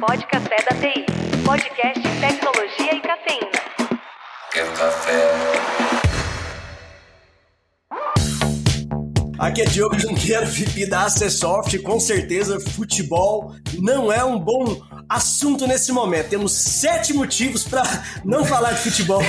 Pode Café da TI. Podcast Tecnologia e Cafeína. Quer café? Aqui é Diogo Junqueiro, VP da Acessoft. Com certeza, futebol não é um bom assunto nesse momento. Temos sete motivos para não falar de futebol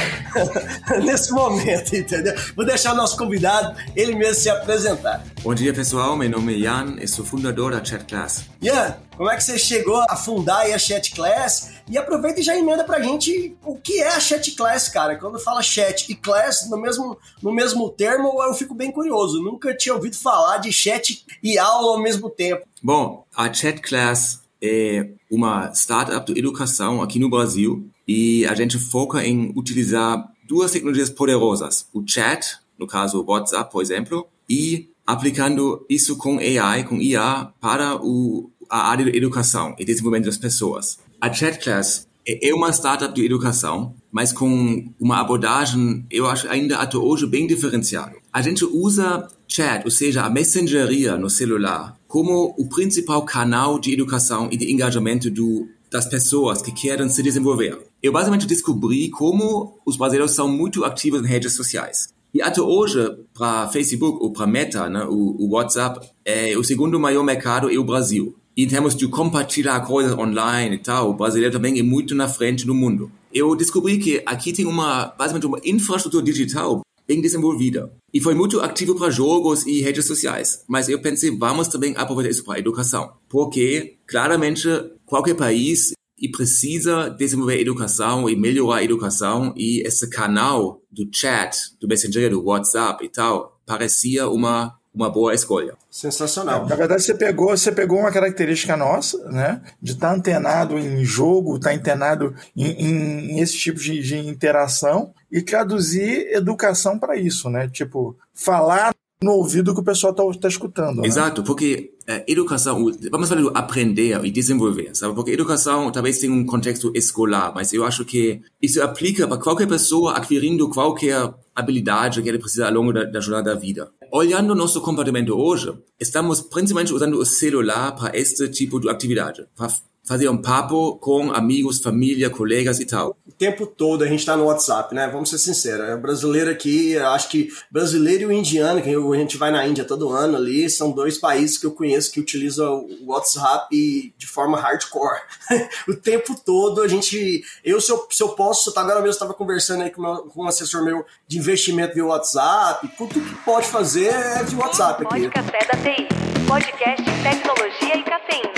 nesse momento, entendeu? Vou deixar o nosso convidado, ele mesmo se apresentar. Bom dia, pessoal. Meu nome é Jan, eu sou fundador da Chat Class. Ian, como é que você chegou a fundar a Chat Class? E aproveita e já emenda pra gente o que é a Chat Class, cara. Quando fala chat e class no mesmo, no mesmo termo, eu fico bem curioso. Nunca tinha ouvido falar de chat e aula ao mesmo tempo. Bom, a Chat Class é uma startup de educação aqui no Brasil e a gente foca em utilizar duas tecnologias poderosas. O chat, no caso o WhatsApp, por exemplo, e aplicando isso com AI, com IA, para o, a área de educação e desenvolvimento das pessoas. A Chat Class é uma startup de educação, mas com uma abordagem, eu acho ainda até hoje bem diferenciada. A gente usa chat, ou seja, a mensageria no celular, como o principal canal de educação e de engajamento do, das pessoas que querem se desenvolver. Eu basicamente descobri como os brasileiros são muito ativos em redes sociais. E até hoje, para Facebook ou para Meta, né, o, o WhatsApp é o segundo maior mercado é o Brasil em termos de compartilhar coisas online e tal, o brasileiro também é muito na frente do mundo. Eu descobri que aqui tem uma, basicamente uma infraestrutura digital bem desenvolvida. E foi muito ativo para jogos e redes sociais. Mas eu pensei, vamos também aproveitar isso para a educação. Porque, claramente, qualquer país e precisa desenvolver educação e melhorar a educação e esse canal do chat, do Messenger, do WhatsApp e tal, parecia uma uma boa escolha. Sensacional. Na verdade, você pegou, você pegou uma característica nossa, né? De estar tá antenado em jogo, estar tá antenado em, em, em, esse tipo de, de interação e traduzir educação para isso, né? Tipo, falar no ouvido que o pessoal está tá escutando. Né? Exato, porque é, educação, vamos falar do aprender e desenvolver, sabe? Porque educação talvez tenha um contexto escolar, mas eu acho que isso aplica para qualquer pessoa adquirindo qualquer habilidade que ele precisa ao longo da, da jornada da vida. Olhando nosso comportamento hoje, estamos principalmente usando o celular para este tipo de atividade, para fazer um papo com amigos, família, colegas e tal. O tempo todo a gente está no WhatsApp, né? Vamos ser sinceros. É brasileiro aqui, acho que brasileiro e o indiano, que a gente vai na Índia todo ano ali, são dois países que eu conheço que utilizam o WhatsApp de forma hardcore. o tempo todo a gente. Eu, se eu, se eu posso, agora mesmo estava conversando aí com, meu, com um assessor meu de investimento via WhatsApp, tudo que pode fazer é de WhatsApp aqui. Pode Café da TI. Podcast Tecnologia e Cafeína.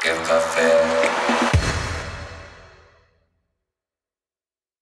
Quer café?